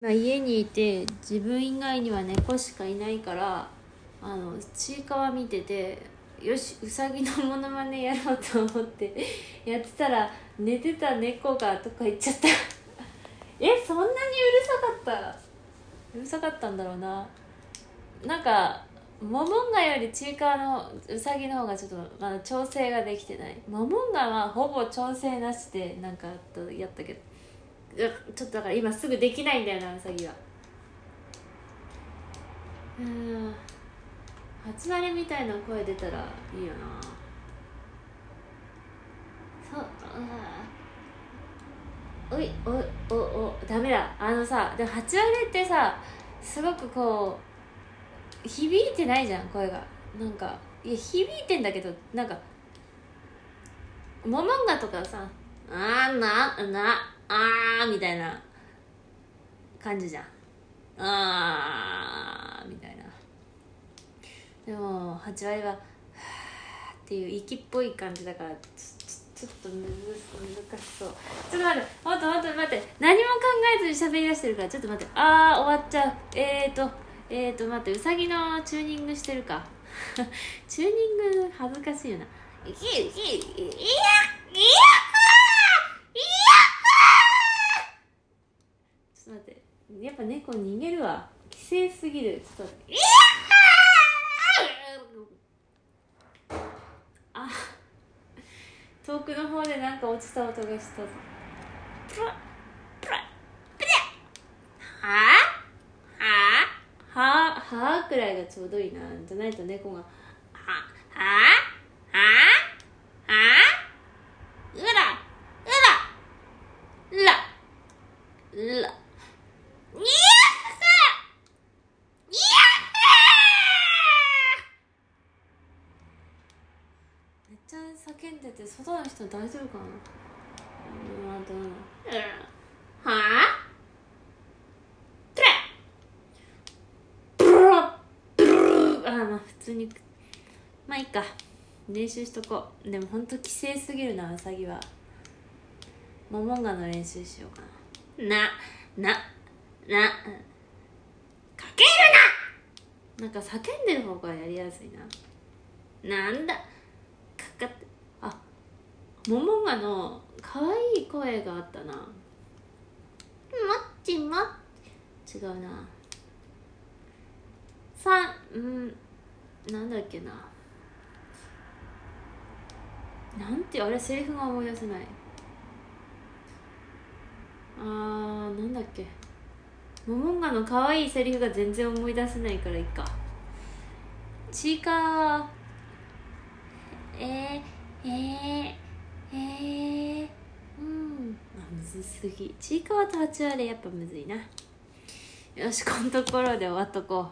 まあ、家にいて自分以外には猫しかいないからあのちいかわ見ててよしうさぎのモノマネやろうと思ってやってたら寝てた猫がとか言っちゃった。えそんなにうるさかった？うるさかったんだろうな。なんかモモンガよりちいかわのうさぎの方がちょっとまだ調整ができてない。モモンガはほぼ調整なしでなんかやったけど。ちょっとだから今すぐできないんだよなうさぎは。うん。初慣れみたいな声出たらいいよな。そうおいおいおおダメだ。あのさでも八割ってさすごくこう響いてないじゃん声が。なんかいや響いてんだけどなんかモモンガとかさあーななあーみたいな感じじゃん。あーみたいな。でも8割は「っていう息っぽい感じだからちょっと難しそう。ちょっと待って待って待って待って。何も考えずに喋り出してるからちょっと待って。あー終わっちゃう。えーとえーと待って。うさぎのチューニングしてるか。チューニング恥ずかしいよな「いいいいいやいやちょっと待ってやっぱ猫逃げるわ。規制すぎる。ちょっと。いやあ遠くの方でなんか落ちた音がしたぞ。プラプラプラはあはあはあくらいがちょうどいいなじゃないと猫が。はあはあははうらうらうららら。やったー!めっちゃ叫ん。でて外の人大丈夫かなうん。はあプラプラプラあまあ普通にまあいいか練習しとこうでもほん。と規制すぎるなウサギはモモンガの練習しようかなななな。かけるな！なんか叫んでる方がやりやすいな。なんだ。かかってあモモンガの可愛い声があったな。もっちもっ違うな。さうんなんだっけな。なんてあれセリフが思い出せない。あーなんだっけ。モモンガの可愛いセリフが全然思い出せないからいいか。ちいかえー、えー、えー、うん。あむずすぎ。ちいかわと八割やっぱむずいな。よしこのところで終わっとこう。